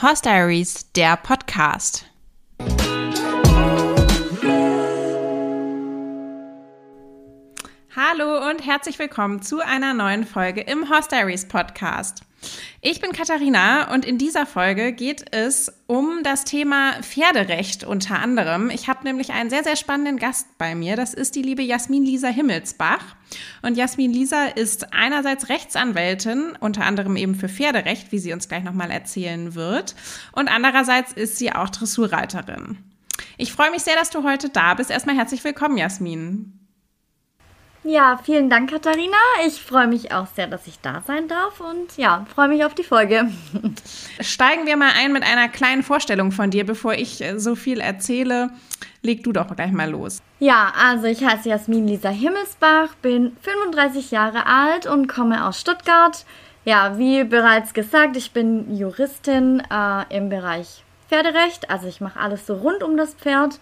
Horse Diaries, der Podcast. Hallo und herzlich willkommen zu einer neuen Folge im Horse Diaries Podcast. Ich bin Katharina und in dieser Folge geht es um das Thema Pferderecht unter anderem. Ich habe nämlich einen sehr, sehr spannenden Gast bei mir. Das ist die liebe Jasmin Lisa Himmelsbach. Und Jasmin Lisa ist einerseits Rechtsanwältin, unter anderem eben für Pferderecht, wie sie uns gleich nochmal erzählen wird. Und andererseits ist sie auch Dressurreiterin. Ich freue mich sehr, dass du heute da bist. Erstmal herzlich willkommen, Jasmin. Ja, vielen Dank, Katharina. Ich freue mich auch sehr, dass ich da sein darf und ja, freue mich auf die Folge. Steigen wir mal ein mit einer kleinen Vorstellung von dir, bevor ich äh, so viel erzähle. Leg du doch gleich mal los. Ja, also ich heiße Jasmin Lisa Himmelsbach, bin 35 Jahre alt und komme aus Stuttgart. Ja, wie bereits gesagt, ich bin Juristin äh, im Bereich Pferderecht, also ich mache alles so rund um das Pferd.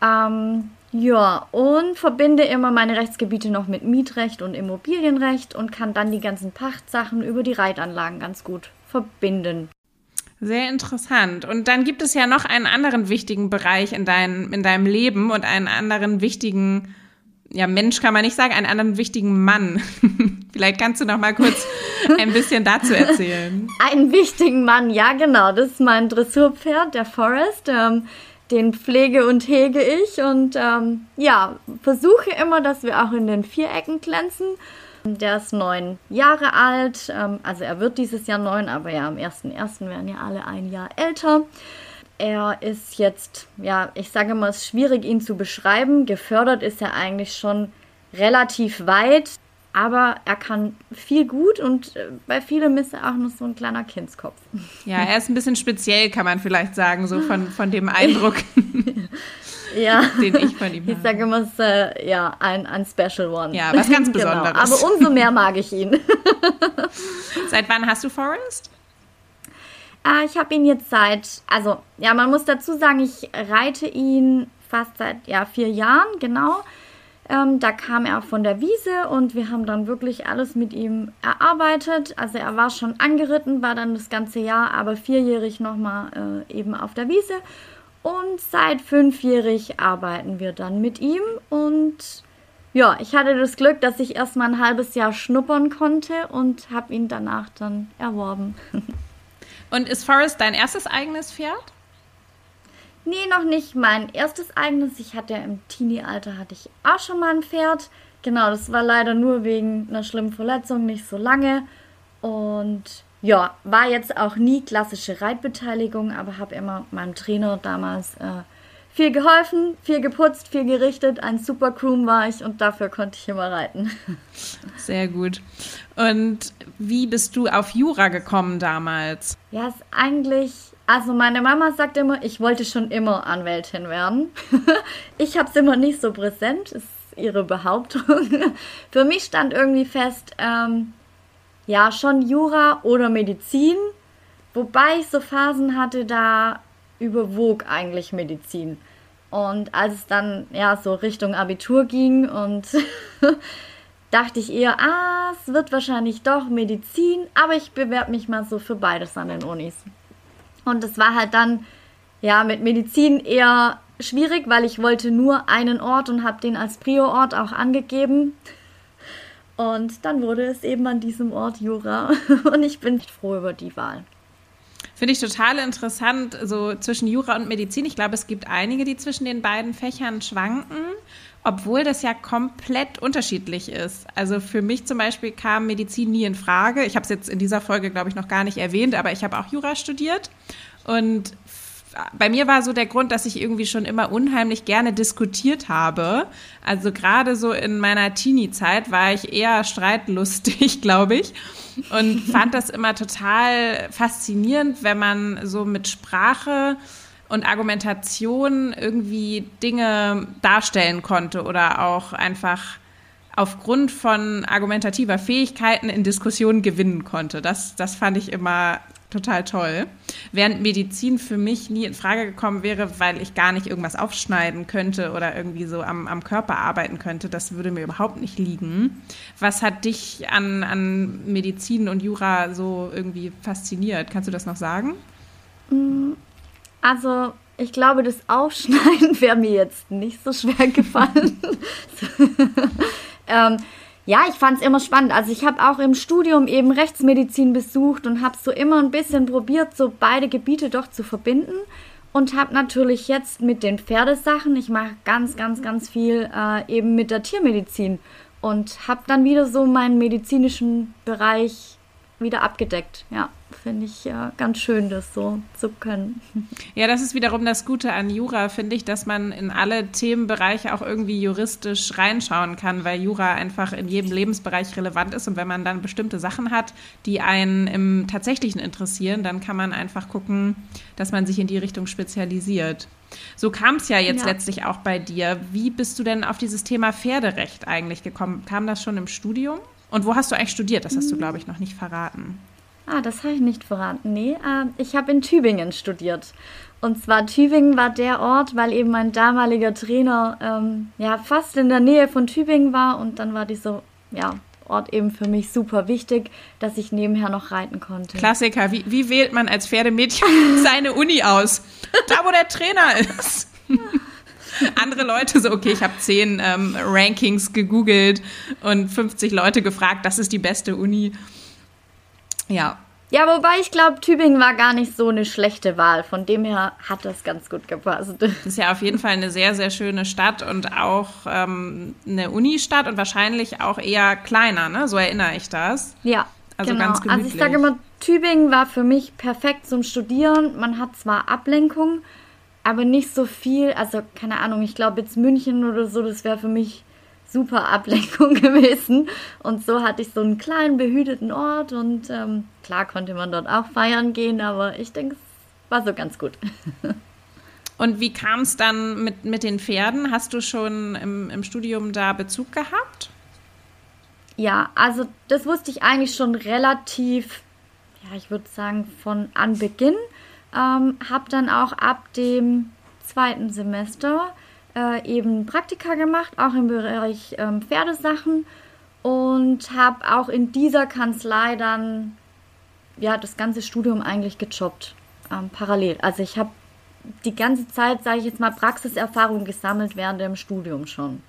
Ähm, ja, und verbinde immer meine Rechtsgebiete noch mit Mietrecht und Immobilienrecht und kann dann die ganzen Pachtsachen über die Reitanlagen ganz gut verbinden. Sehr interessant. Und dann gibt es ja noch einen anderen wichtigen Bereich in, dein, in deinem Leben und einen anderen wichtigen, ja, Mensch kann man nicht sagen, einen anderen wichtigen Mann. Vielleicht kannst du noch mal kurz ein bisschen dazu erzählen. Einen wichtigen Mann, ja, genau. Das ist mein Dressurpferd, der Forest. Ähm, den pflege und hege ich und ähm, ja, versuche immer, dass wir auch in den Vierecken glänzen. Der ist neun Jahre alt, ähm, also er wird dieses Jahr neun, aber ja, am 1.1. werden ja alle ein Jahr älter. Er ist jetzt, ja, ich sage mal, es ist schwierig, ihn zu beschreiben. Gefördert ist er eigentlich schon relativ weit aber er kann viel gut und äh, bei vielem ist er auch noch so ein kleiner Kindskopf. Ja, er ist ein bisschen speziell, kann man vielleicht sagen, so von, von dem Eindruck, ja. den ich von ihm habe. Ich sage immer, ist äh, ja, ein, ein Special One. Ja, was ganz genau. Besonderes. Genau. Aber umso mehr mag ich ihn. Seit wann hast du Forest? Äh, ich habe ihn jetzt seit, also ja, man muss dazu sagen, ich reite ihn fast seit ja, vier Jahren, genau. Ähm, da kam er von der Wiese und wir haben dann wirklich alles mit ihm erarbeitet. Also er war schon angeritten, war dann das ganze Jahr, aber vierjährig nochmal äh, eben auf der Wiese. Und seit fünfjährig arbeiten wir dann mit ihm und ja, ich hatte das Glück, dass ich erst mal ein halbes Jahr schnuppern konnte und habe ihn danach dann erworben. Und ist Forrest dein erstes eigenes Pferd? Nee, noch nicht mein erstes eigenes. Ich hatte ja im Teenie-Alter hatte ich auch schon mal ein Pferd. Genau, das war leider nur wegen einer schlimmen Verletzung nicht so lange. Und ja, war jetzt auch nie klassische Reitbeteiligung, aber habe immer meinem Trainer damals äh, viel geholfen, viel geputzt, viel gerichtet. Ein super Groom war ich und dafür konnte ich immer reiten. Sehr gut. Und wie bist du auf Jura gekommen damals? Ja, ist eigentlich also meine Mama sagt immer, ich wollte schon immer Anwältin werden. ich habe es immer nicht so präsent, ist ihre Behauptung. Für mich stand irgendwie fest, ähm, ja, schon Jura oder Medizin. Wobei ich so Phasen hatte, da überwog eigentlich Medizin. Und als es dann ja so Richtung Abitur ging und dachte ich eher, ah, es wird wahrscheinlich doch Medizin, aber ich bewerbe mich mal so für beides an den Unis. Und es war halt dann ja mit Medizin eher schwierig, weil ich wollte nur einen Ort und habe den als Prio-Ort auch angegeben. Und dann wurde es eben an diesem Ort Jura. Und ich bin froh über die Wahl. Finde ich total interessant, so zwischen Jura und Medizin. Ich glaube, es gibt einige, die zwischen den beiden Fächern schwanken, obwohl das ja komplett unterschiedlich ist. Also für mich zum Beispiel kam Medizin nie in Frage. Ich habe es jetzt in dieser Folge, glaube ich, noch gar nicht erwähnt, aber ich habe auch Jura studiert. Und bei mir war so der Grund, dass ich irgendwie schon immer unheimlich gerne diskutiert habe. Also gerade so in meiner Teenie-Zeit war ich eher streitlustig, glaube ich. Und fand das immer total faszinierend, wenn man so mit Sprache und Argumentation irgendwie Dinge darstellen konnte oder auch einfach aufgrund von argumentativer Fähigkeiten in Diskussionen gewinnen konnte. Das, das fand ich immer total toll. Während Medizin für mich nie in Frage gekommen wäre, weil ich gar nicht irgendwas aufschneiden könnte oder irgendwie so am, am Körper arbeiten könnte. Das würde mir überhaupt nicht liegen. Was hat dich an, an Medizin und Jura so irgendwie fasziniert? Kannst du das noch sagen? Mm, also, ich glaube, das Aufschneiden wäre mir jetzt nicht so schwer gefallen. ähm, ja, ich fand es immer spannend. Also ich habe auch im Studium eben Rechtsmedizin besucht und habe so immer ein bisschen probiert, so beide Gebiete doch zu verbinden. Und habe natürlich jetzt mit den Pferdesachen, ich mache ganz, ganz, ganz viel äh, eben mit der Tiermedizin und habe dann wieder so meinen medizinischen Bereich wieder abgedeckt. Ja, finde ich ja ganz schön, das so zu können. Ja, das ist wiederum das Gute an Jura, finde ich, dass man in alle Themenbereiche auch irgendwie juristisch reinschauen kann, weil Jura einfach in jedem Lebensbereich relevant ist. Und wenn man dann bestimmte Sachen hat, die einen im Tatsächlichen interessieren, dann kann man einfach gucken, dass man sich in die Richtung spezialisiert. So kam es ja jetzt ja. letztlich auch bei dir. Wie bist du denn auf dieses Thema Pferderecht eigentlich gekommen? Kam das schon im Studium? Und wo hast du eigentlich studiert? Das hast du, glaube ich, noch nicht verraten. Ah, das habe ich nicht verraten. Nee, äh, ich habe in Tübingen studiert. Und zwar Tübingen war der Ort, weil eben mein damaliger Trainer ähm, ja fast in der Nähe von Tübingen war und dann war dieser ja, Ort eben für mich super wichtig, dass ich nebenher noch reiten konnte. Klassiker, wie, wie wählt man als Pferdemädchen seine Uni aus? Da, wo der Trainer ist. andere Leute so, okay, ich habe zehn ähm, Rankings gegoogelt und 50 Leute gefragt, das ist die beste Uni. Ja. Ja, wobei ich glaube, Tübingen war gar nicht so eine schlechte Wahl. Von dem her hat das ganz gut gepasst. Das ist ja auf jeden Fall eine sehr, sehr schöne Stadt und auch ähm, eine Unistadt und wahrscheinlich auch eher kleiner, ne? So erinnere ich das. Ja. Also genau. ganz gemütlich. Also ich sage immer, Tübingen war für mich perfekt zum Studieren. Man hat zwar Ablenkung, aber nicht so viel. Also, keine Ahnung, ich glaube jetzt München oder so, das wäre für mich super Ablenkung gewesen. Und so hatte ich so einen kleinen behüteten Ort und ähm, klar konnte man dort auch feiern gehen, aber ich denke, es war so ganz gut. Und wie kam es dann mit, mit den Pferden? Hast du schon im, im Studium da Bezug gehabt? Ja, also das wusste ich eigentlich schon relativ, ja, ich würde sagen, von Anbeginn. Ähm, habe dann auch ab dem zweiten Semester äh, eben Praktika gemacht, auch im Bereich ähm, Pferdesachen und habe auch in dieser Kanzlei dann ja das ganze Studium eigentlich gejobbt ähm, parallel. Also ich habe die ganze Zeit, sage ich jetzt mal, Praxiserfahrung gesammelt während dem Studium schon.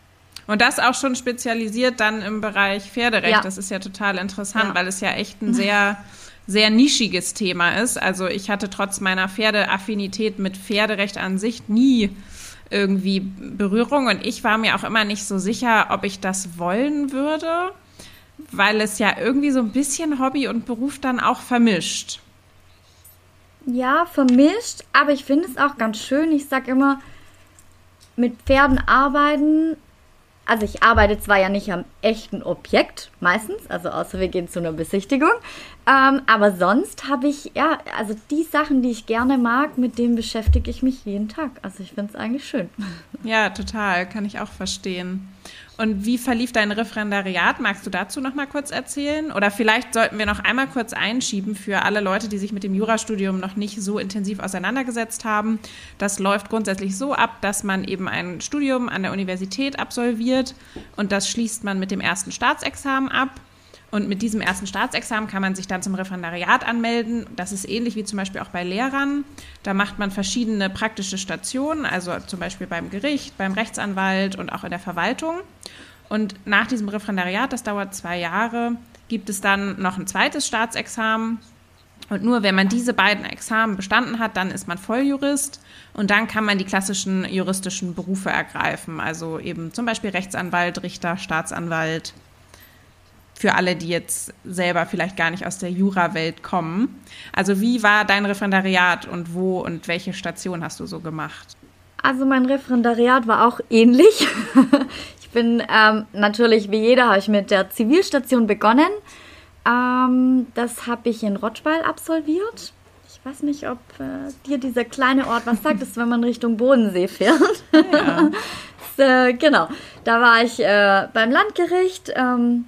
Und das auch schon spezialisiert dann im Bereich Pferderecht. Ja. Das ist ja total interessant, ja. weil es ja echt ein sehr sehr nischiges Thema ist. Also ich hatte trotz meiner Pferdeaffinität mit Pferderecht an sich nie irgendwie Berührung und ich war mir auch immer nicht so sicher, ob ich das wollen würde, weil es ja irgendwie so ein bisschen Hobby und Beruf dann auch vermischt. Ja, vermischt, aber ich finde es auch ganz schön. Ich sage immer, mit Pferden arbeiten also ich arbeite zwar ja nicht am echten Objekt meistens, also außer wir gehen zu einer Besichtigung, ähm, aber sonst habe ich, ja, also die Sachen, die ich gerne mag, mit denen beschäftige ich mich jeden Tag. Also ich finde es eigentlich schön. Ja, total, kann ich auch verstehen. Und wie verlief dein Referendariat? Magst du dazu noch mal kurz erzählen? Oder vielleicht sollten wir noch einmal kurz einschieben für alle Leute, die sich mit dem Jurastudium noch nicht so intensiv auseinandergesetzt haben. Das läuft grundsätzlich so ab, dass man eben ein Studium an der Universität absolviert und das schließt man mit dem ersten Staatsexamen ab. Und mit diesem ersten Staatsexamen kann man sich dann zum Referendariat anmelden. Das ist ähnlich wie zum Beispiel auch bei Lehrern. Da macht man verschiedene praktische Stationen, also zum Beispiel beim Gericht, beim Rechtsanwalt und auch in der Verwaltung. Und nach diesem Referendariat, das dauert zwei Jahre, gibt es dann noch ein zweites Staatsexamen. Und nur wenn man diese beiden Examen bestanden hat, dann ist man Volljurist und dann kann man die klassischen juristischen Berufe ergreifen. Also eben zum Beispiel Rechtsanwalt, Richter, Staatsanwalt. Für alle, die jetzt selber vielleicht gar nicht aus der Jurawelt kommen. Also wie war dein Referendariat und wo und welche Station hast du so gemacht? Also mein Referendariat war auch ähnlich. Ich bin ähm, natürlich, wie jeder, habe ich mit der Zivilstation begonnen. Ähm, das habe ich in Rottweil absolviert. Ich weiß nicht, ob äh, dir dieser kleine Ort was sagt, ist, wenn man Richtung Bodensee fährt. Ja. äh, genau, da war ich äh, beim Landgericht. Ähm,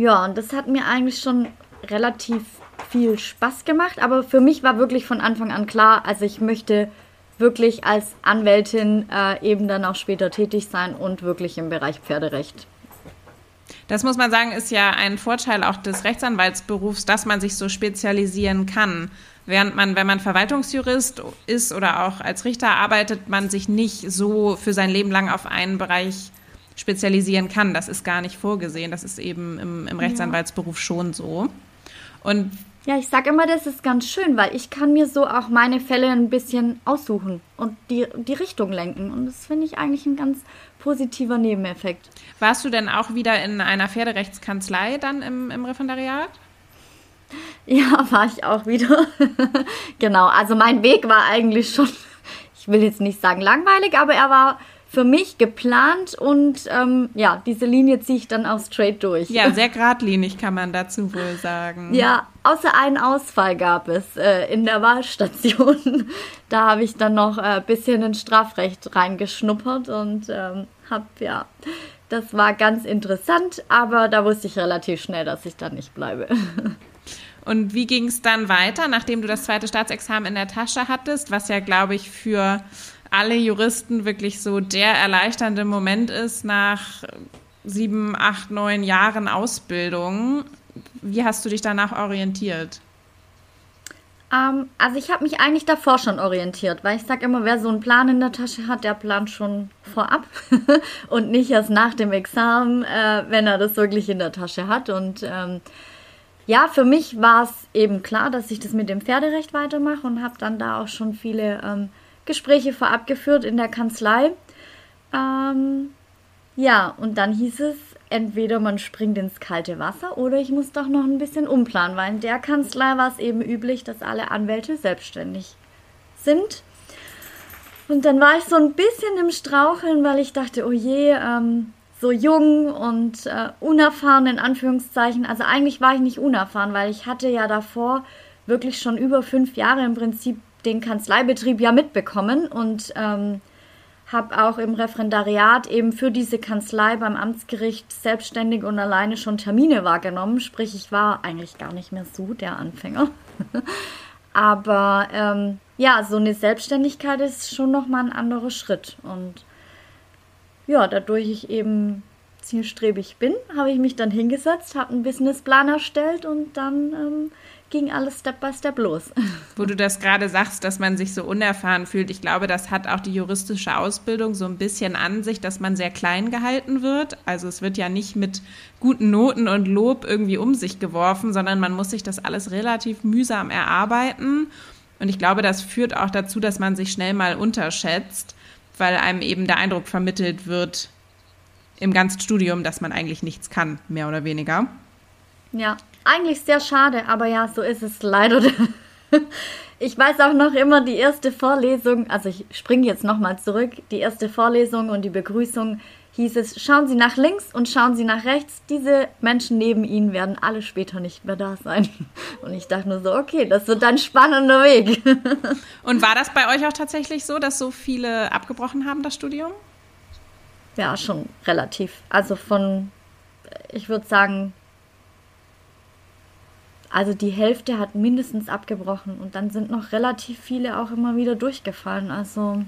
ja, und das hat mir eigentlich schon relativ viel Spaß gemacht. Aber für mich war wirklich von Anfang an klar, also ich möchte wirklich als Anwältin äh, eben dann auch später tätig sein und wirklich im Bereich Pferderecht. Das muss man sagen, ist ja ein Vorteil auch des Rechtsanwaltsberufs, dass man sich so spezialisieren kann. Während man, wenn man Verwaltungsjurist ist oder auch als Richter arbeitet, man sich nicht so für sein Leben lang auf einen Bereich spezialisieren kann. Das ist gar nicht vorgesehen. Das ist eben im, im Rechtsanwaltsberuf ja. schon so. Und ja, ich sage immer, das ist ganz schön, weil ich kann mir so auch meine Fälle ein bisschen aussuchen und die, die Richtung lenken. Und das finde ich eigentlich ein ganz positiver Nebeneffekt. Warst du denn auch wieder in einer Pferderechtskanzlei dann im, im Referendariat? Ja, war ich auch wieder. genau, also mein Weg war eigentlich schon, ich will jetzt nicht sagen langweilig, aber er war für mich geplant und ähm, ja, diese Linie ziehe ich dann auch straight durch. Ja, sehr geradlinig kann man dazu wohl sagen. Ja, außer einen Ausfall gab es äh, in der Wahlstation. da habe ich dann noch ein äh, bisschen in Strafrecht reingeschnuppert und ähm, habe ja, das war ganz interessant, aber da wusste ich relativ schnell, dass ich da nicht bleibe. Und wie ging es dann weiter, nachdem du das zweite Staatsexamen in der Tasche hattest, was ja, glaube ich, für alle Juristen wirklich so der erleichternde Moment ist nach sieben, acht, neun Jahren Ausbildung. Wie hast du dich danach orientiert? Ähm, also ich habe mich eigentlich davor schon orientiert, weil ich sage immer, wer so einen Plan in der Tasche hat, der plant schon vorab und nicht erst nach dem Examen, äh, wenn er das wirklich in der Tasche hat. Und ähm, ja, für mich war es eben klar, dass ich das mit dem Pferderecht weitermache und habe dann da auch schon viele ähm, Gespräche vorab geführt in der Kanzlei. Ähm, ja, und dann hieß es, entweder man springt ins kalte Wasser oder ich muss doch noch ein bisschen umplanen, weil in der Kanzlei war es eben üblich, dass alle Anwälte selbstständig sind. Und dann war ich so ein bisschen im Straucheln, weil ich dachte, oh je, ähm, so jung und äh, unerfahren in Anführungszeichen. Also eigentlich war ich nicht unerfahren, weil ich hatte ja davor wirklich schon über fünf Jahre im Prinzip den Kanzleibetrieb ja mitbekommen und ähm, habe auch im Referendariat eben für diese Kanzlei beim Amtsgericht selbstständig und alleine schon Termine wahrgenommen. Sprich, ich war eigentlich gar nicht mehr so der Anfänger. Aber ähm, ja, so eine Selbstständigkeit ist schon nochmal ein anderer Schritt. Und ja, dadurch ich eben zielstrebig bin, habe ich mich dann hingesetzt, habe einen Businessplan erstellt und dann ähm, ging alles Step by Step los. Wo du das gerade sagst, dass man sich so unerfahren fühlt, ich glaube, das hat auch die juristische Ausbildung so ein bisschen an sich, dass man sehr klein gehalten wird. Also es wird ja nicht mit guten Noten und Lob irgendwie um sich geworfen, sondern man muss sich das alles relativ mühsam erarbeiten. Und ich glaube, das führt auch dazu, dass man sich schnell mal unterschätzt, weil einem eben der Eindruck vermittelt wird im ganzen Studium, dass man eigentlich nichts kann, mehr oder weniger. Ja, eigentlich sehr schade, aber ja, so ist es leider. Ich weiß auch noch immer die erste Vorlesung, also ich springe jetzt nochmal zurück, die erste Vorlesung und die Begrüßung hieß es, schauen Sie nach links und schauen Sie nach rechts, diese Menschen neben Ihnen werden alle später nicht mehr da sein. Und ich dachte nur so, okay, das wird ein spannender Weg. Und war das bei euch auch tatsächlich so, dass so viele abgebrochen haben, das Studium? Ja, schon relativ. Also von, ich würde sagen, also die Hälfte hat mindestens abgebrochen und dann sind noch relativ viele auch immer wieder durchgefallen. Also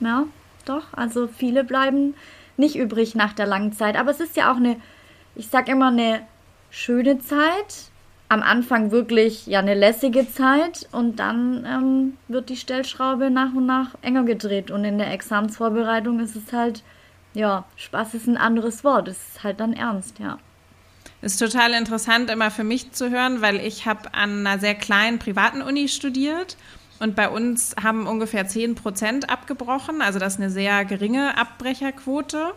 ja, doch, also viele bleiben nicht übrig nach der langen Zeit. Aber es ist ja auch eine, ich sag immer, eine schöne Zeit. Am Anfang wirklich ja eine lässige Zeit und dann ähm, wird die Stellschraube nach und nach enger gedreht. Und in der Examensvorbereitung ist es halt, ja, Spaß ist ein anderes Wort. Es ist halt dann ernst, ja. Ist total interessant immer für mich zu hören, weil ich habe an einer sehr kleinen privaten Uni studiert und bei uns haben ungefähr 10 Prozent abgebrochen. Also das ist eine sehr geringe Abbrecherquote.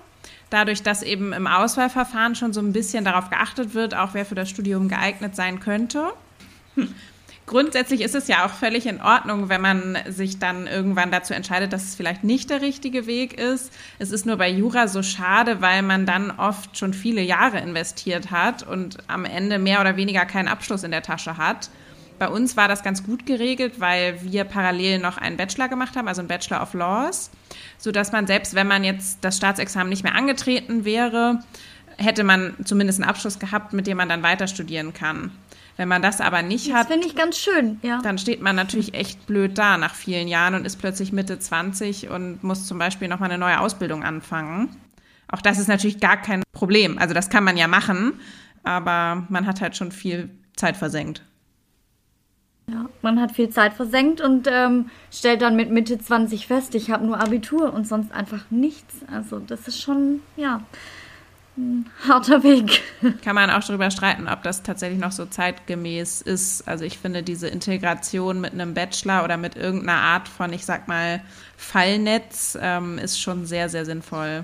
Dadurch, dass eben im Auswahlverfahren schon so ein bisschen darauf geachtet wird, auch wer für das Studium geeignet sein könnte. Grundsätzlich ist es ja auch völlig in Ordnung, wenn man sich dann irgendwann dazu entscheidet, dass es vielleicht nicht der richtige Weg ist. Es ist nur bei Jura so schade, weil man dann oft schon viele Jahre investiert hat und am Ende mehr oder weniger keinen Abschluss in der Tasche hat. Bei uns war das ganz gut geregelt, weil wir parallel noch einen Bachelor gemacht haben, also einen Bachelor of Laws, so dass man selbst, wenn man jetzt das Staatsexamen nicht mehr angetreten wäre, hätte man zumindest einen Abschluss gehabt, mit dem man dann weiter studieren kann. Wenn man das aber nicht das hat, finde ich ganz schön, ja. dann steht man natürlich echt blöd da nach vielen Jahren und ist plötzlich Mitte 20 und muss zum Beispiel nochmal eine neue Ausbildung anfangen. Auch das ist natürlich gar kein Problem. Also das kann man ja machen, aber man hat halt schon viel Zeit versenkt. Ja, man hat viel Zeit versenkt und ähm, stellt dann mit Mitte 20 fest, ich habe nur Abitur und sonst einfach nichts. Also das ist schon, ja, ein harter Weg. Kann man auch darüber streiten, ob das tatsächlich noch so zeitgemäß ist. Also ich finde diese Integration mit einem Bachelor oder mit irgendeiner Art von, ich sag mal, Fallnetz ähm, ist schon sehr, sehr sinnvoll.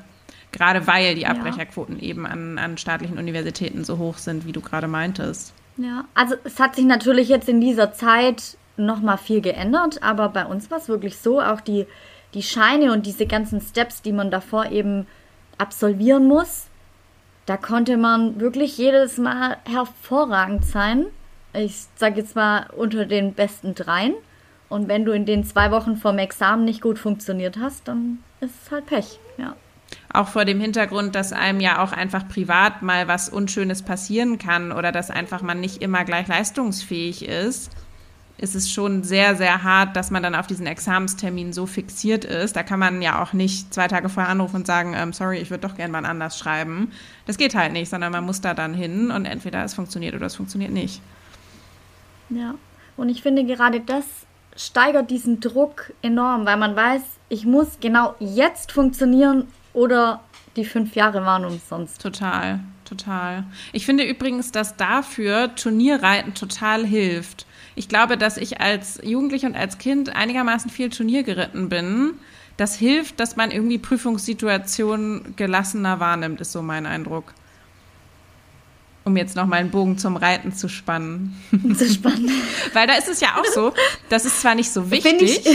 Gerade weil die Abbrecherquoten ja. eben an, an staatlichen Universitäten so hoch sind, wie du gerade meintest. Ja, also es hat sich natürlich jetzt in dieser Zeit noch mal viel geändert, aber bei uns war es wirklich so, auch die, die Scheine und diese ganzen Steps, die man davor eben absolvieren muss, da konnte man wirklich jedes Mal hervorragend sein. Ich sage jetzt mal unter den besten dreien. Und wenn du in den zwei Wochen vorm Examen nicht gut funktioniert hast, dann ist es halt Pech, ja. Auch vor dem Hintergrund, dass einem ja auch einfach privat mal was Unschönes passieren kann oder dass einfach man nicht immer gleich leistungsfähig ist ist es schon sehr, sehr hart, dass man dann auf diesen Examenstermin so fixiert ist. Da kann man ja auch nicht zwei Tage vorher anrufen und sagen, ähm, sorry, ich würde doch gerne mal anders schreiben. Das geht halt nicht, sondern man muss da dann hin und entweder es funktioniert oder es funktioniert nicht. Ja, und ich finde gerade das steigert diesen Druck enorm, weil man weiß, ich muss genau jetzt funktionieren oder die fünf Jahre waren umsonst. Total, total. Ich finde übrigens, dass dafür Turnierreiten total hilft ich glaube, dass ich als Jugendliche und als Kind einigermaßen viel Turnier geritten bin. Das hilft, dass man irgendwie Prüfungssituationen gelassener wahrnimmt, ist so mein Eindruck. Um jetzt noch mal einen Bogen zum Reiten zu spannen. Zu spannen. Weil da ist es ja auch so, das ist zwar nicht so wichtig,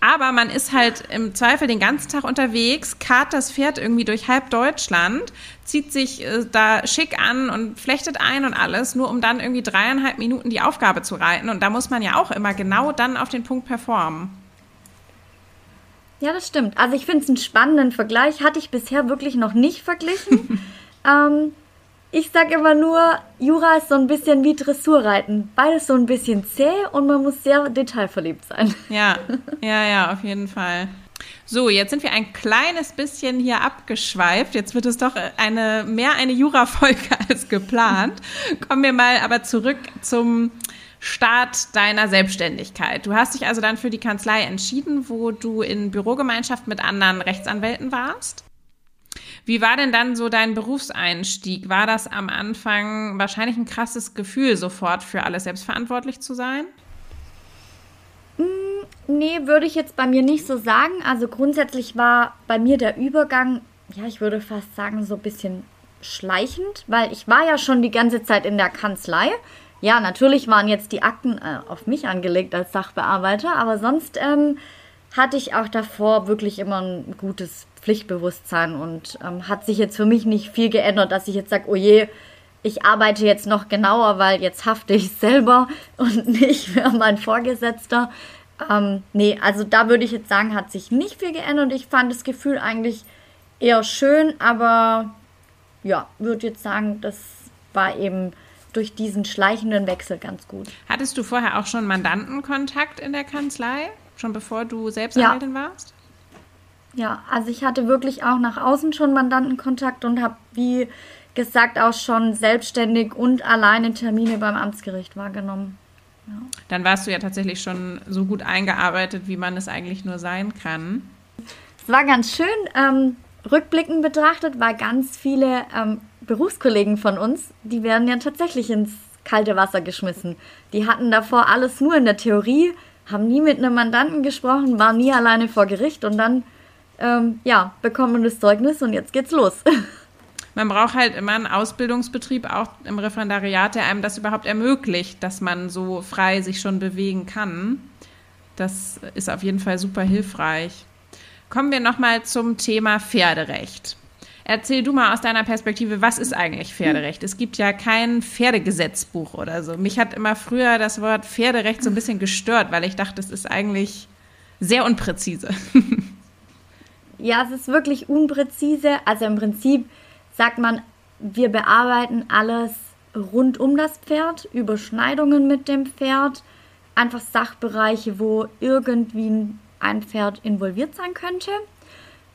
aber man ist halt im Zweifel den ganzen Tag unterwegs, karrt das Pferd irgendwie durch halb Deutschland, zieht sich äh, da schick an und flechtet ein und alles, nur um dann irgendwie dreieinhalb Minuten die Aufgabe zu reiten. Und da muss man ja auch immer genau dann auf den Punkt performen. Ja, das stimmt. Also ich finde es einen spannenden Vergleich. Hatte ich bisher wirklich noch nicht verglichen. ähm, ich sage immer nur, Jura ist so ein bisschen wie Dressurreiten. Beides so ein bisschen zäh und man muss sehr detailverliebt sein. Ja, ja, ja, auf jeden Fall. So, jetzt sind wir ein kleines bisschen hier abgeschweift. Jetzt wird es doch eine, mehr eine Jura-Folge als geplant. Kommen wir mal aber zurück zum Start deiner Selbstständigkeit. Du hast dich also dann für die Kanzlei entschieden, wo du in Bürogemeinschaft mit anderen Rechtsanwälten warst. Wie war denn dann so dein Berufseinstieg? War das am Anfang wahrscheinlich ein krasses Gefühl, sofort für alles selbstverantwortlich zu sein? Mm, nee, würde ich jetzt bei mir nicht so sagen. Also grundsätzlich war bei mir der Übergang, ja, ich würde fast sagen, so ein bisschen schleichend, weil ich war ja schon die ganze Zeit in der Kanzlei. Ja, natürlich waren jetzt die Akten äh, auf mich angelegt als Sachbearbeiter, aber sonst ähm, hatte ich auch davor wirklich immer ein gutes Pflichtbewusstsein und ähm, hat sich jetzt für mich nicht viel geändert, dass ich jetzt sage, oh je, ich arbeite jetzt noch genauer, weil jetzt hafte ich selber und nicht mehr mein Vorgesetzter. Ähm, nee, also da würde ich jetzt sagen, hat sich nicht viel geändert. Ich fand das Gefühl eigentlich eher schön, aber ja, würde jetzt sagen, das war eben durch diesen schleichenden Wechsel ganz gut. Hattest du vorher auch schon Mandantenkontakt in der Kanzlei, schon bevor du selbst ja. warst? Ja, also ich hatte wirklich auch nach außen schon Mandantenkontakt und habe, wie gesagt, auch schon selbstständig und alleine Termine beim Amtsgericht wahrgenommen. Ja. Dann warst du ja tatsächlich schon so gut eingearbeitet, wie man es eigentlich nur sein kann. Es war ganz schön ähm, rückblickend betrachtet, weil ganz viele ähm, Berufskollegen von uns, die werden ja tatsächlich ins kalte Wasser geschmissen. Die hatten davor alles nur in der Theorie, haben nie mit einem Mandanten gesprochen, waren nie alleine vor Gericht und dann ähm, ja, bekommt man das Zeugnis und jetzt geht's los. Man braucht halt immer einen Ausbildungsbetrieb, auch im Referendariat, der einem das überhaupt ermöglicht, dass man so frei sich schon bewegen kann. Das ist auf jeden Fall super hilfreich. Kommen wir nochmal zum Thema Pferderecht. Erzähl du mal aus deiner Perspektive, was ist eigentlich Pferderecht? Es gibt ja kein Pferdegesetzbuch oder so. Mich hat immer früher das Wort Pferderecht so ein bisschen gestört, weil ich dachte, das ist eigentlich sehr unpräzise. Ja, es ist wirklich unpräzise. Also im Prinzip sagt man, wir bearbeiten alles rund um das Pferd, Überschneidungen mit dem Pferd, einfach Sachbereiche, wo irgendwie ein Pferd involviert sein könnte.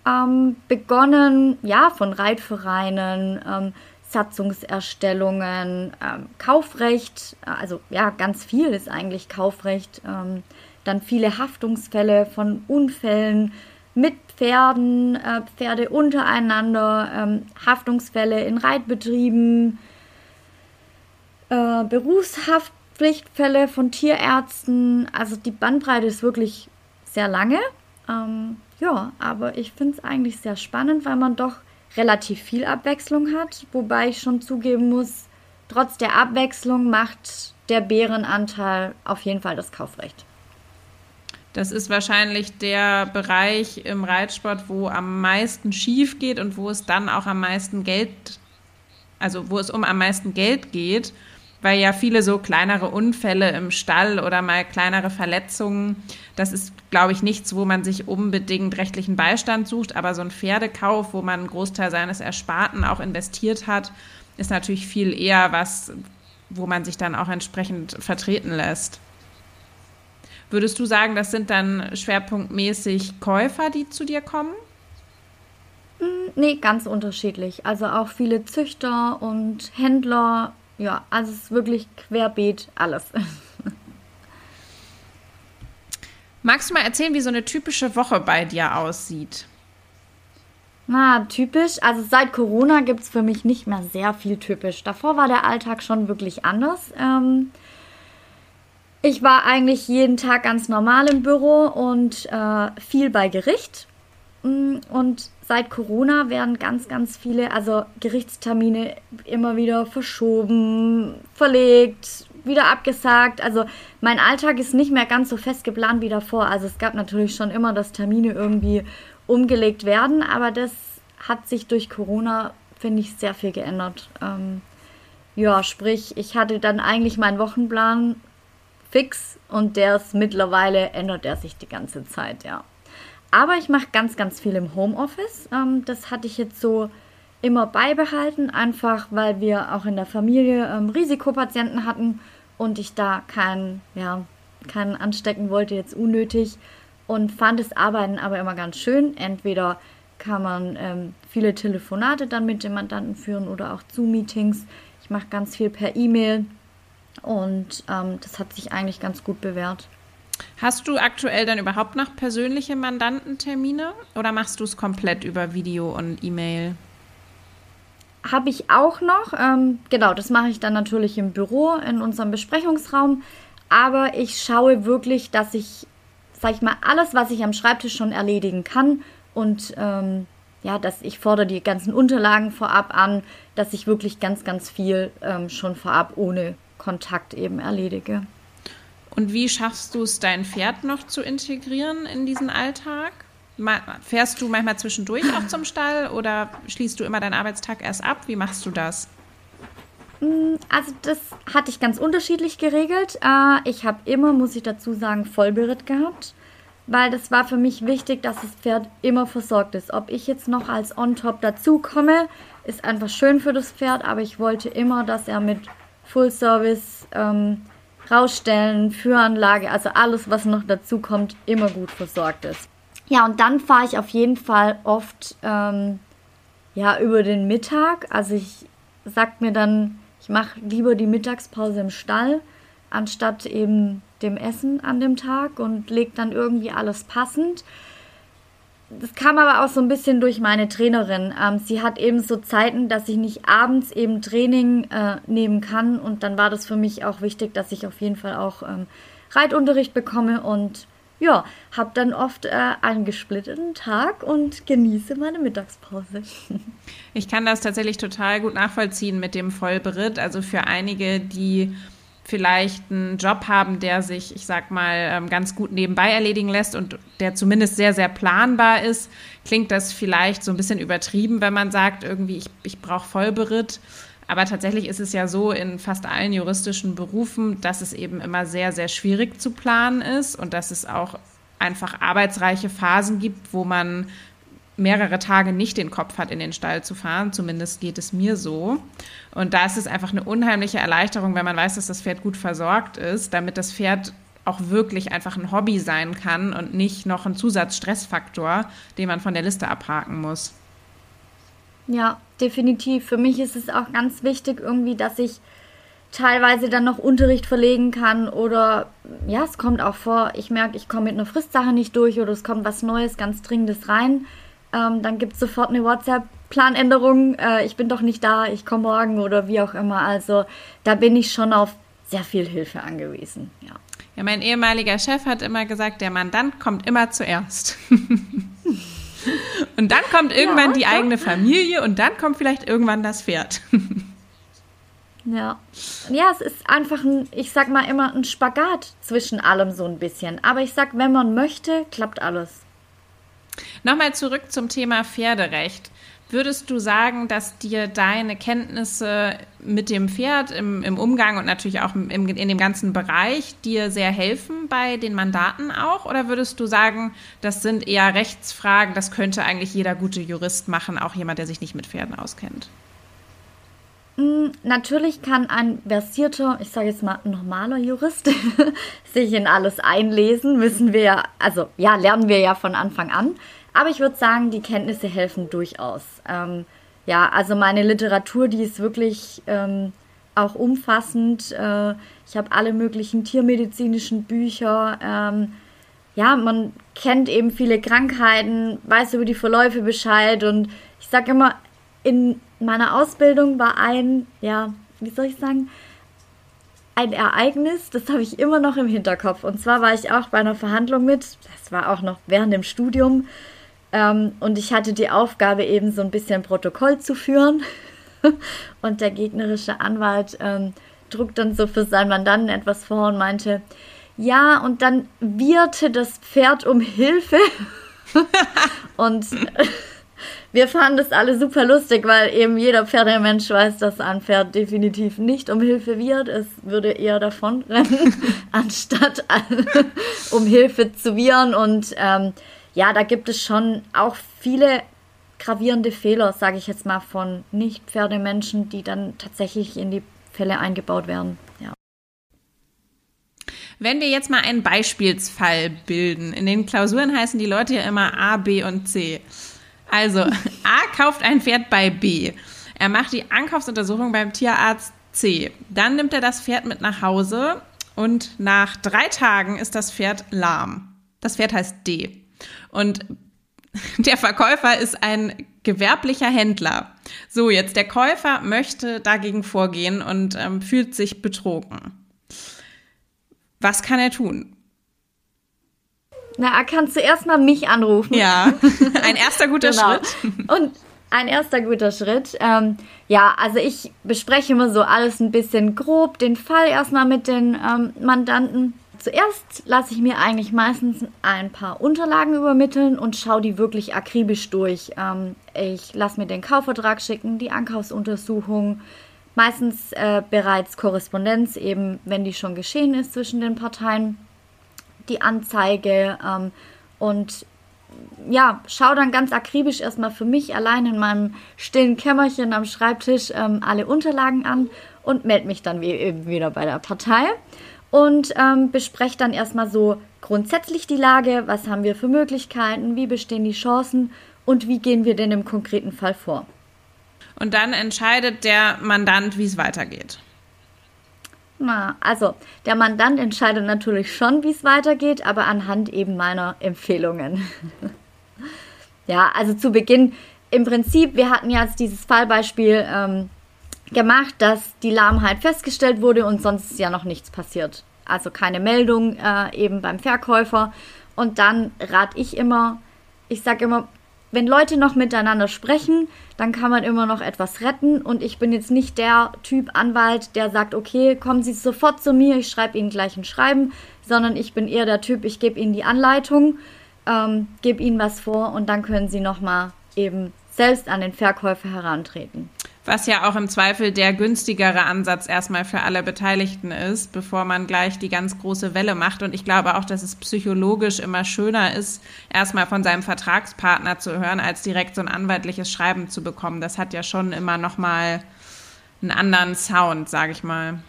ähm, begonnen, ja, von Reitvereinen, ähm, Satzungserstellungen, ähm, Kaufrecht, also ja, ganz viel ist eigentlich Kaufrecht, ähm, dann viele Haftungsfälle von Unfällen mit Pferden, äh, Pferde untereinander, ähm, Haftungsfälle in Reitbetrieben, äh, Berufshaftpflichtfälle von Tierärzten. Also die Bandbreite ist wirklich sehr lange. Ähm, ja, aber ich finde es eigentlich sehr spannend, weil man doch relativ viel Abwechslung hat. Wobei ich schon zugeben muss, trotz der Abwechslung macht der Bärenanteil auf jeden Fall das Kaufrecht. Das ist wahrscheinlich der Bereich im Reitsport, wo am meisten schief geht und wo es dann auch am meisten Geld, also wo es um am meisten Geld geht, weil ja viele so kleinere Unfälle im Stall oder mal kleinere Verletzungen, das ist, glaube ich, nichts, wo man sich unbedingt rechtlichen Beistand sucht, aber so ein Pferdekauf, wo man einen Großteil seines Ersparten auch investiert hat, ist natürlich viel eher was, wo man sich dann auch entsprechend vertreten lässt. Würdest du sagen, das sind dann schwerpunktmäßig Käufer, die zu dir kommen? Hm, nee, ganz unterschiedlich. Also auch viele Züchter und Händler. Ja, also es ist wirklich querbeet alles. Magst du mal erzählen, wie so eine typische Woche bei dir aussieht? Na, typisch. Also seit Corona gibt es für mich nicht mehr sehr viel typisch. Davor war der Alltag schon wirklich anders. Ähm, ich war eigentlich jeden Tag ganz normal im Büro und äh, viel bei Gericht. Mm, und seit Corona werden ganz, ganz viele, also Gerichtstermine immer wieder verschoben, verlegt, wieder abgesagt. Also mein Alltag ist nicht mehr ganz so fest geplant wie davor. Also es gab natürlich schon immer, dass Termine irgendwie umgelegt werden, aber das hat sich durch Corona, finde ich, sehr viel geändert. Ähm, ja, sprich, ich hatte dann eigentlich meinen Wochenplan fix und der ist mittlerweile ändert er sich die ganze Zeit, ja. Aber ich mache ganz, ganz viel im Homeoffice. Ähm, das hatte ich jetzt so immer beibehalten, einfach weil wir auch in der Familie ähm, Risikopatienten hatten und ich da keinen, ja, keinen anstecken wollte, jetzt unnötig. Und fand das Arbeiten aber immer ganz schön. Entweder kann man ähm, viele Telefonate dann mit dem Mandanten führen oder auch Zoom-Meetings. Ich mache ganz viel per E-Mail und ähm, das hat sich eigentlich ganz gut bewährt. Hast du aktuell dann überhaupt noch persönliche Mandantentermine oder machst du es komplett über Video und E-Mail? Habe ich auch noch. Ähm, genau, das mache ich dann natürlich im Büro, in unserem Besprechungsraum. Aber ich schaue wirklich, dass ich, sag ich mal, alles, was ich am Schreibtisch schon erledigen kann und ähm, ja, dass ich fordere die ganzen Unterlagen vorab an, dass ich wirklich ganz, ganz viel ähm, schon vorab ohne Kontakt eben erledige. Und wie schaffst du es, dein Pferd noch zu integrieren in diesen Alltag? Fährst du manchmal zwischendurch auch zum Stall oder schließt du immer deinen Arbeitstag erst ab? Wie machst du das? Mm, also das hatte ich ganz unterschiedlich geregelt. Äh, ich habe immer, muss ich dazu sagen, Vollberitt gehabt, weil das war für mich wichtig, dass das Pferd immer versorgt ist. Ob ich jetzt noch als On-Top dazukomme, ist einfach schön für das Pferd, aber ich wollte immer, dass er mit Full Service, ähm, Rausstellen, Führanlage, also alles, was noch dazu kommt, immer gut versorgt ist. Ja, und dann fahre ich auf jeden Fall oft ähm, ja über den Mittag. Also ich sag mir dann, ich mache lieber die Mittagspause im Stall anstatt eben dem Essen an dem Tag und lege dann irgendwie alles passend das kam aber auch so ein bisschen durch meine Trainerin. Ähm, sie hat eben so Zeiten, dass ich nicht abends eben Training äh, nehmen kann. Und dann war das für mich auch wichtig, dass ich auf jeden Fall auch ähm, Reitunterricht bekomme und ja, habe dann oft äh, einen gesplitteten Tag und genieße meine Mittagspause. Ich kann das tatsächlich total gut nachvollziehen mit dem Vollberitt. Also für einige, die vielleicht einen Job haben, der sich, ich sag mal, ähm, ganz gut nebenbei erledigen lässt und der zumindest sehr, sehr planbar ist, klingt das vielleicht so ein bisschen übertrieben, wenn man sagt, irgendwie, ich, ich brauche Vollberitt. Aber tatsächlich ist es ja so in fast allen juristischen Berufen, dass es eben immer sehr, sehr schwierig zu planen ist und dass es auch einfach arbeitsreiche Phasen gibt, wo man mehrere Tage nicht den Kopf hat, in den Stall zu fahren. Zumindest geht es mir so. Und da ist es einfach eine unheimliche Erleichterung, wenn man weiß, dass das Pferd gut versorgt ist, damit das Pferd auch wirklich einfach ein Hobby sein kann und nicht noch ein Zusatzstressfaktor, den man von der Liste abhaken muss. Ja, definitiv. Für mich ist es auch ganz wichtig irgendwie, dass ich teilweise dann noch Unterricht verlegen kann oder ja, es kommt auch vor, ich merke, ich komme mit einer Fristsache nicht durch oder es kommt was Neues, ganz Dringendes rein. Ähm, dann gibt es sofort eine WhatsApp-Planänderung, äh, ich bin doch nicht da, ich komme morgen oder wie auch immer. Also da bin ich schon auf sehr viel Hilfe angewiesen, ja. Ja, mein ehemaliger Chef hat immer gesagt, der Mandant kommt immer zuerst. und dann kommt irgendwann ja, die eigene Familie und dann kommt vielleicht irgendwann das Pferd. Ja. Ja, es ist einfach ein, ich sag mal immer ein Spagat zwischen allem so ein bisschen. Aber ich sag, wenn man möchte, klappt alles. Nochmal zurück zum Thema Pferderecht. Würdest du sagen, dass dir deine Kenntnisse mit dem Pferd im, im Umgang und natürlich auch im, in dem ganzen Bereich dir sehr helfen bei den Mandaten auch? Oder würdest du sagen, das sind eher Rechtsfragen, das könnte eigentlich jeder gute Jurist machen, auch jemand, der sich nicht mit Pferden auskennt? Mm, natürlich kann ein versierter, ich sage jetzt mal normaler Jurist, sich in alles einlesen, müssen wir ja, also ja, lernen wir ja von Anfang an. Aber ich würde sagen, die Kenntnisse helfen durchaus. Ähm, ja, also meine Literatur, die ist wirklich ähm, auch umfassend. Äh, ich habe alle möglichen tiermedizinischen Bücher. Ähm, ja, man kennt eben viele Krankheiten, weiß über die Verläufe Bescheid und ich sage immer, in meiner Ausbildung war ein, ja, wie soll ich sagen, ein Ereignis, das habe ich immer noch im Hinterkopf. Und zwar war ich auch bei einer Verhandlung mit, das war auch noch während dem Studium. Ähm, und ich hatte die Aufgabe, eben so ein bisschen Protokoll zu führen. und der gegnerische Anwalt ähm, trug dann so für seinen Mandanten etwas vor und meinte, ja, und dann wieherte das Pferd um Hilfe. und wir fanden das alle super lustig, weil eben jeder Pferdemensch weiß, dass ein Pferd definitiv nicht um Hilfe wird. Es würde eher davon rennen, anstatt um Hilfe zu wiehern. Und ähm, ja, da gibt es schon auch viele gravierende Fehler, sage ich jetzt mal, von Nicht-Pferdemenschen, die dann tatsächlich in die Fälle eingebaut werden. Ja. Wenn wir jetzt mal einen Beispielsfall bilden, in den Klausuren heißen die Leute ja immer A, B und C. Also, A kauft ein Pferd bei B. Er macht die Ankaufsuntersuchung beim Tierarzt C. Dann nimmt er das Pferd mit nach Hause und nach drei Tagen ist das Pferd lahm. Das Pferd heißt D. Und der Verkäufer ist ein gewerblicher Händler. So, jetzt der Käufer möchte dagegen vorgehen und ähm, fühlt sich betrogen. Was kann er tun? Na, kannst du erstmal mich anrufen. Ja, ein erster guter genau. Schritt. Und ein erster guter Schritt. Ähm, ja, also ich bespreche immer so alles ein bisschen grob, den Fall erstmal mit den ähm, Mandanten. Zuerst lasse ich mir eigentlich meistens ein paar Unterlagen übermitteln und schaue die wirklich akribisch durch. Ähm, ich lasse mir den Kaufvertrag schicken, die Ankaufsuntersuchung, meistens äh, bereits Korrespondenz, eben wenn die schon geschehen ist zwischen den Parteien die Anzeige ähm, und ja, schau dann ganz akribisch erstmal für mich allein in meinem stillen Kämmerchen am Schreibtisch ähm, alle Unterlagen an und melde mich dann wie eben wieder bei der Partei und ähm, bespreche dann erstmal so grundsätzlich die Lage, was haben wir für Möglichkeiten, wie bestehen die Chancen und wie gehen wir denn im konkreten Fall vor. Und dann entscheidet der Mandant, wie es weitergeht. Na, also der Mandant entscheidet natürlich schon, wie es weitergeht, aber anhand eben meiner Empfehlungen. ja, also zu Beginn, im Prinzip, wir hatten ja jetzt dieses Fallbeispiel ähm, gemacht, dass die Lahmheit festgestellt wurde und sonst ist ja noch nichts passiert. Also keine Meldung äh, eben beim Verkäufer. Und dann rate ich immer, ich sage immer, wenn Leute noch miteinander sprechen, dann kann man immer noch etwas retten. Und ich bin jetzt nicht der Typ Anwalt, der sagt, okay, kommen Sie sofort zu mir, ich schreibe Ihnen gleich ein Schreiben, sondern ich bin eher der Typ, ich gebe Ihnen die Anleitung, ähm, gebe Ihnen was vor und dann können Sie nochmal eben selbst an den Verkäufer herantreten was ja auch im Zweifel der günstigere Ansatz erstmal für alle Beteiligten ist, bevor man gleich die ganz große Welle macht. Und ich glaube auch, dass es psychologisch immer schöner ist, erstmal von seinem Vertragspartner zu hören, als direkt so ein anwaltliches Schreiben zu bekommen. Das hat ja schon immer nochmal einen anderen Sound, sage ich mal.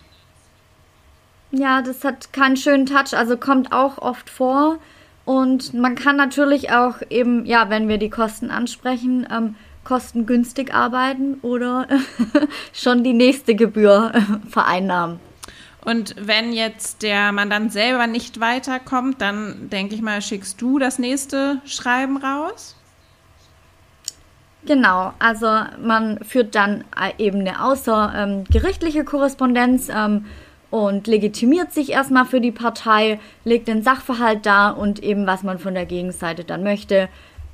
Ja, das hat keinen schönen Touch, also kommt auch oft vor. Und man kann natürlich auch eben, ja, wenn wir die Kosten ansprechen, ähm, kostengünstig arbeiten oder schon die nächste Gebühr vereinnahmen. Und wenn jetzt der Mandant selber nicht weiterkommt, dann denke ich mal, schickst du das nächste Schreiben raus? Genau, also man führt dann eben eine außergerichtliche Korrespondenz ähm, und legitimiert sich erstmal für die Partei, legt den Sachverhalt dar und eben was man von der Gegenseite dann möchte.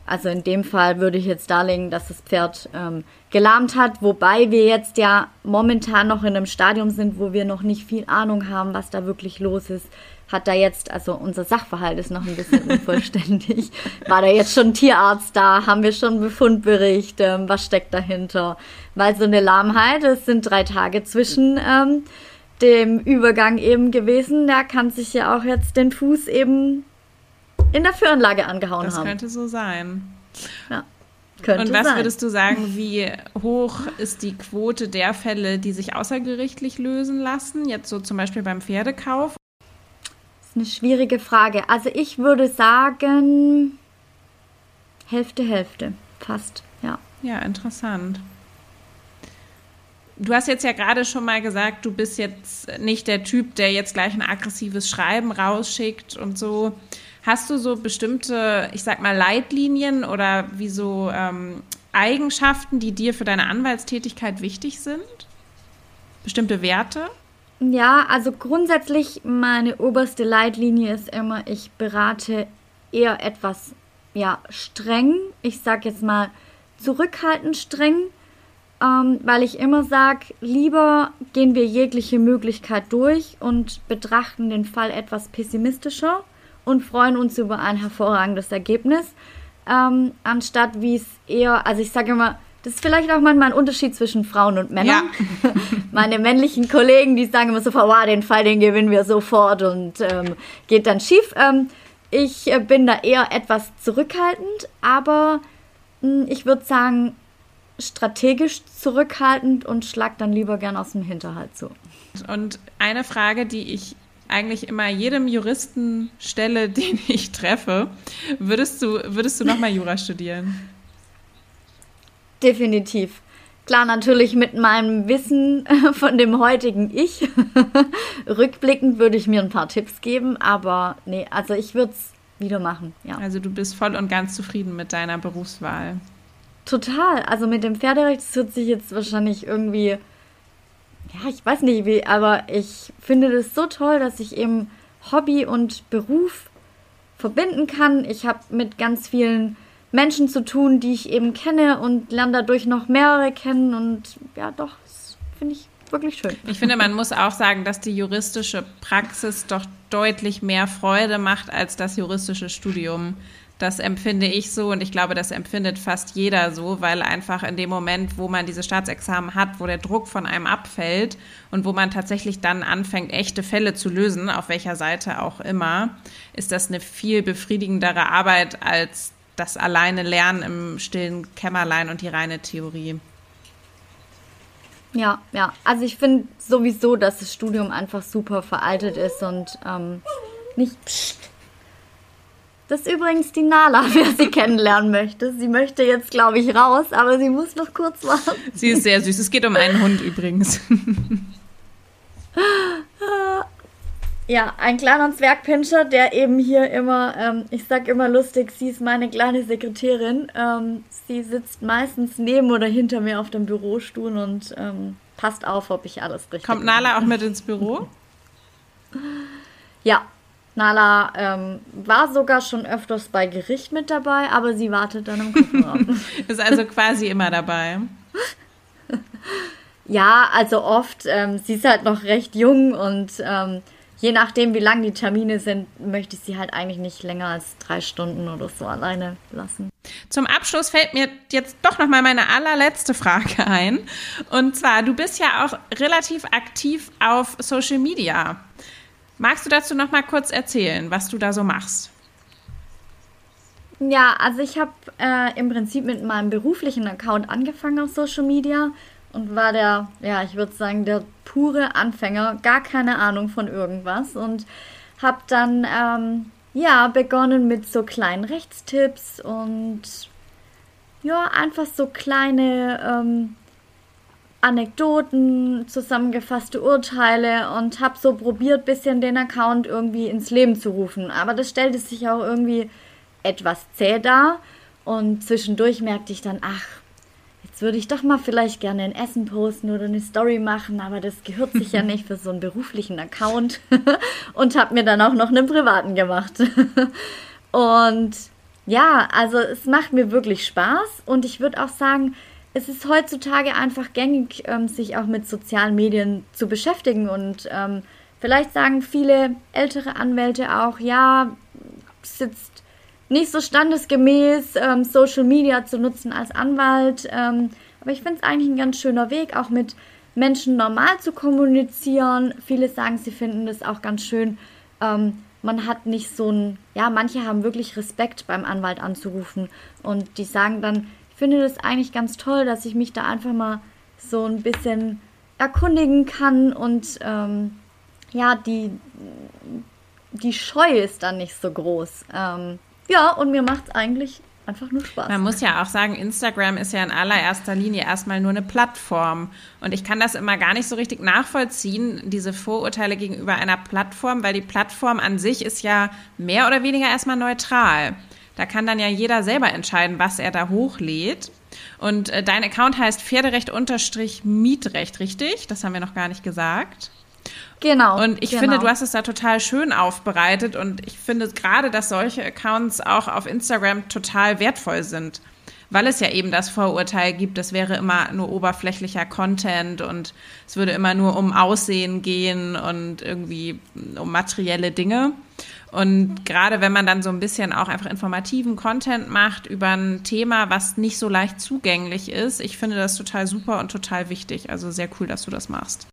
Also in dem Fall würde ich jetzt darlegen, dass das Pferd ähm, gelahmt hat, wobei wir jetzt ja momentan noch in einem Stadium sind, wo wir noch nicht viel Ahnung haben, was da wirklich los ist. Hat da jetzt, also unser Sachverhalt ist noch ein bisschen unvollständig. War da jetzt schon Tierarzt da? Haben wir schon Befundbericht? Ähm, was steckt dahinter? Weil so eine Lahmheit, es sind drei Tage zwischen ähm, dem Übergang eben gewesen. Da kann sich ja auch jetzt den Fuß eben in der Führanlage angehauen das haben. Das könnte so sein. Ja. Könnte Und was sein. würdest du sagen, wie hoch ist die Quote der Fälle, die sich außergerichtlich lösen lassen? Jetzt so zum Beispiel beim Pferdekauf? Das ist eine schwierige Frage. Also ich würde sagen, Hälfte, Hälfte. Fast, ja. Ja, interessant. Du hast jetzt ja gerade schon mal gesagt, du bist jetzt nicht der Typ, der jetzt gleich ein aggressives Schreiben rausschickt und so. Hast du so bestimmte, ich sag mal, Leitlinien oder wie so ähm, Eigenschaften, die dir für deine Anwaltstätigkeit wichtig sind? Bestimmte Werte? Ja, also grundsätzlich meine oberste Leitlinie ist immer, ich berate eher etwas ja, streng. Ich sag jetzt mal zurückhaltend streng, ähm, weil ich immer sage, lieber gehen wir jegliche Möglichkeit durch und betrachten den Fall etwas pessimistischer und freuen uns über ein hervorragendes Ergebnis, ähm, anstatt wie es eher, also ich sage immer, das ist vielleicht auch manchmal ein Unterschied zwischen Frauen und Männern. Ja. Meine männlichen Kollegen, die sagen immer so, wow, den Fall, den gewinnen wir sofort und ähm, geht dann schief. Ähm, ich äh, bin da eher etwas zurückhaltend, aber mh, hm, ich würde sagen, strategisch zurückhaltend und schlag dann lieber gern aus dem Hinterhalt zu. Und eine Frage, die ich eigentlich immer jedem Juristen stelle, den ich treffe. Würdest du, würdest du nochmal Jura studieren? Definitiv. Klar, natürlich mit meinem Wissen von dem heutigen Ich. Rückblickend würde ich mir ein paar Tipps geben, aber nee, also ich würde es wieder machen, ja. Also du bist voll und ganz zufrieden mit deiner Berufswahl. Total. Also mit dem Pferderecht, das hört sich jetzt wahrscheinlich irgendwie ja, ich weiß nicht wie, aber ich finde das so toll, dass ich eben Hobby und Beruf verbinden kann. Ich habe mit ganz vielen Menschen zu tun, die ich eben kenne und lerne dadurch noch mehrere kennen und ja, doch, das finde ich wirklich schön. Ich finde, man muss auch sagen, dass die juristische Praxis doch deutlich mehr Freude macht als das juristische Studium. Das empfinde ich so und ich glaube, das empfindet fast jeder so, weil einfach in dem Moment, wo man diese Staatsexamen hat, wo der Druck von einem abfällt und wo man tatsächlich dann anfängt, echte Fälle zu lösen, auf welcher Seite auch immer, ist das eine viel befriedigendere Arbeit als das alleine Lernen im stillen Kämmerlein und die reine Theorie. Ja, ja. Also ich finde sowieso, dass das Studium einfach super veraltet ist und ähm, nicht. Psst, das ist übrigens die Nala, wer sie kennenlernen möchte. Sie möchte jetzt, glaube ich, raus, aber sie muss noch kurz warten. Sie ist sehr süß. Es geht um einen Hund übrigens. Ja, ein kleiner Zwergpinscher, der eben hier immer, ähm, ich sag immer lustig, sie ist meine kleine Sekretärin. Ähm, sie sitzt meistens neben oder hinter mir auf dem Bürostuhl und ähm, passt auf, ob ich alles richtig Kommt Nala auch mit ins Büro? Ja, Nala ähm, war sogar schon öfters bei Gericht mit dabei, aber sie wartet dann im Kofferraum. Ist also quasi immer dabei. ja, also oft. Ähm, sie ist halt noch recht jung und ähm, je nachdem, wie lang die Termine sind, möchte ich sie halt eigentlich nicht länger als drei Stunden oder so alleine lassen. Zum Abschluss fällt mir jetzt doch noch mal meine allerletzte Frage ein. Und zwar, du bist ja auch relativ aktiv auf Social Media. Magst du dazu noch mal kurz erzählen, was du da so machst? Ja, also ich habe äh, im Prinzip mit meinem beruflichen Account angefangen auf Social Media und war der, ja, ich würde sagen, der pure Anfänger, gar keine Ahnung von irgendwas und habe dann ähm, ja begonnen mit so kleinen Rechtstipps und ja einfach so kleine ähm, Anekdoten, zusammengefasste Urteile und habe so probiert, bisschen den Account irgendwie ins Leben zu rufen. Aber das stellte sich auch irgendwie etwas zäh dar. Und zwischendurch merkte ich dann, ach, jetzt würde ich doch mal vielleicht gerne ein Essen posten oder eine Story machen, aber das gehört sich ja nicht für so einen beruflichen Account. und habe mir dann auch noch einen privaten gemacht. und ja, also es macht mir wirklich Spaß und ich würde auch sagen, es ist heutzutage einfach gängig, ähm, sich auch mit sozialen Medien zu beschäftigen. Und ähm, vielleicht sagen viele ältere Anwälte auch, ja, ist nicht so standesgemäß, ähm, Social Media zu nutzen als Anwalt. Ähm, aber ich finde es eigentlich ein ganz schöner Weg, auch mit Menschen normal zu kommunizieren. Viele sagen, sie finden das auch ganz schön. Ähm, man hat nicht so ein, ja, manche haben wirklich Respekt beim Anwalt anzurufen und die sagen dann, finde das eigentlich ganz toll, dass ich mich da einfach mal so ein bisschen erkundigen kann und ähm, ja, die, die Scheu ist dann nicht so groß. Ähm, ja, und mir macht es eigentlich einfach nur Spaß. Man muss ja auch sagen, Instagram ist ja in allererster Linie erstmal nur eine Plattform. Und ich kann das immer gar nicht so richtig nachvollziehen, diese Vorurteile gegenüber einer Plattform, weil die Plattform an sich ist ja mehr oder weniger erstmal neutral. Da kann dann ja jeder selber entscheiden, was er da hochlädt. Und äh, dein Account heißt Pferderecht-Mietrecht, richtig? Das haben wir noch gar nicht gesagt. Genau. Und ich genau. finde, du hast es da total schön aufbereitet und ich finde gerade, dass solche Accounts auch auf Instagram total wertvoll sind. Weil es ja eben das Vorurteil gibt, es wäre immer nur oberflächlicher Content und es würde immer nur um Aussehen gehen und irgendwie um materielle Dinge. Und gerade wenn man dann so ein bisschen auch einfach informativen Content macht über ein Thema, was nicht so leicht zugänglich ist, ich finde das total super und total wichtig. Also sehr cool, dass du das machst.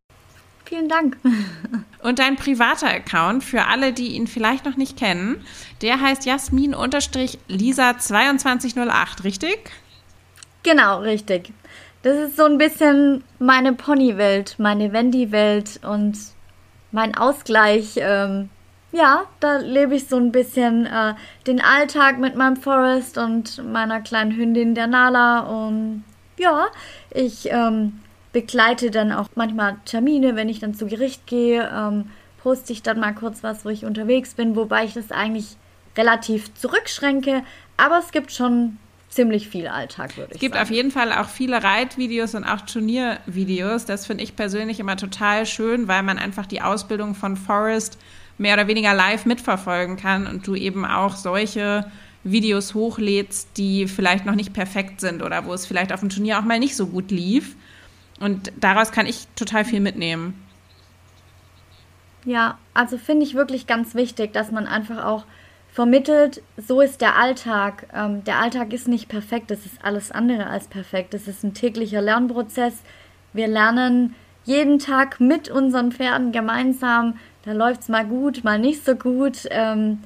Vielen Dank. Und dein privater Account, für alle, die ihn vielleicht noch nicht kennen, der heißt Jasmin-Lisa2208, richtig? Genau, richtig. Das ist so ein bisschen meine Ponywelt, meine Wendy-Welt und mein Ausgleich ähm, ja, da lebe ich so ein bisschen äh, den Alltag mit meinem Forest und meiner kleinen Hündin der Nala. Und ja, ich ähm, begleite dann auch manchmal Termine, wenn ich dann zu Gericht gehe, ähm, poste ich dann mal kurz was, wo ich unterwegs bin, wobei ich das eigentlich relativ zurückschränke. Aber es gibt schon ziemlich viel Alltag, würde ich sagen. Es gibt sagen. auf jeden Fall auch viele Reitvideos und auch Turniervideos. Das finde ich persönlich immer total schön, weil man einfach die Ausbildung von Forest mehr oder weniger live mitverfolgen kann und du eben auch solche Videos hochlädst, die vielleicht noch nicht perfekt sind oder wo es vielleicht auf dem Turnier auch mal nicht so gut lief. Und daraus kann ich total viel mitnehmen. Ja, also finde ich wirklich ganz wichtig, dass man einfach auch vermittelt, so ist der Alltag. Ähm, der Alltag ist nicht perfekt, das ist alles andere als perfekt. Das ist ein täglicher Lernprozess. Wir lernen jeden Tag mit unseren Pferden gemeinsam da läuft es mal gut, mal nicht so gut. Ähm,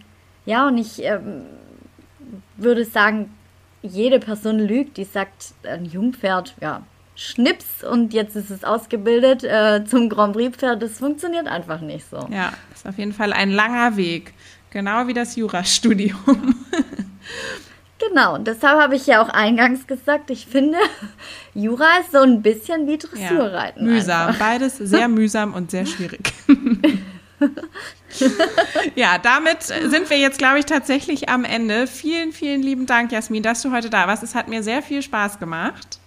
ja, und ich ähm, würde sagen, jede Person lügt, die sagt, ein Jungpferd, ja, Schnips und jetzt ist es ausgebildet äh, zum Grand Prix-Pferd. Das funktioniert einfach nicht so. Ja, ist auf jeden Fall ein langer Weg. Genau wie das Jurastudium. Genau, und deshalb habe ich ja auch eingangs gesagt, ich finde, Jura ist so ein bisschen wie Dressurreiten. Ja, mühsam, einfach. beides sehr mühsam und sehr schwierig. ja, damit sind wir jetzt, glaube ich, tatsächlich am Ende. Vielen, vielen lieben Dank, Jasmin, dass du heute da warst. Es hat mir sehr viel Spaß gemacht.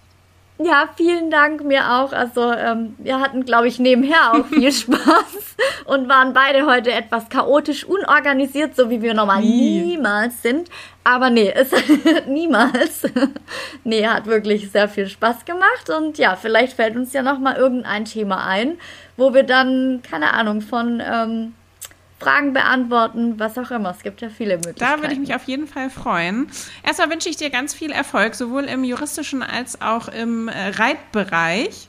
Ja, vielen Dank mir auch. Also ähm, wir hatten, glaube ich, nebenher auch viel Spaß und waren beide heute etwas chaotisch, unorganisiert, so wie wir normal Nie. niemals sind. Aber nee, es niemals. nee, hat wirklich sehr viel Spaß gemacht und ja, vielleicht fällt uns ja noch mal irgendein Thema ein, wo wir dann keine Ahnung von ähm, Fragen beantworten, was auch immer. Es gibt ja viele Möglichkeiten. Da würde ich mich auf jeden Fall freuen. Erstmal wünsche ich dir ganz viel Erfolg, sowohl im juristischen als auch im äh, Reitbereich.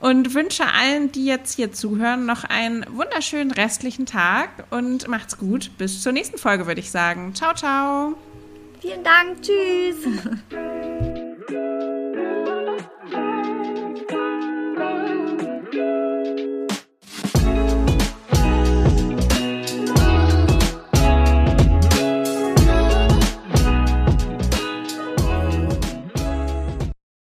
Und wünsche allen, die jetzt hier zuhören, noch einen wunderschönen restlichen Tag und macht's gut. Bis zur nächsten Folge, würde ich sagen. Ciao, ciao. Vielen Dank. Tschüss.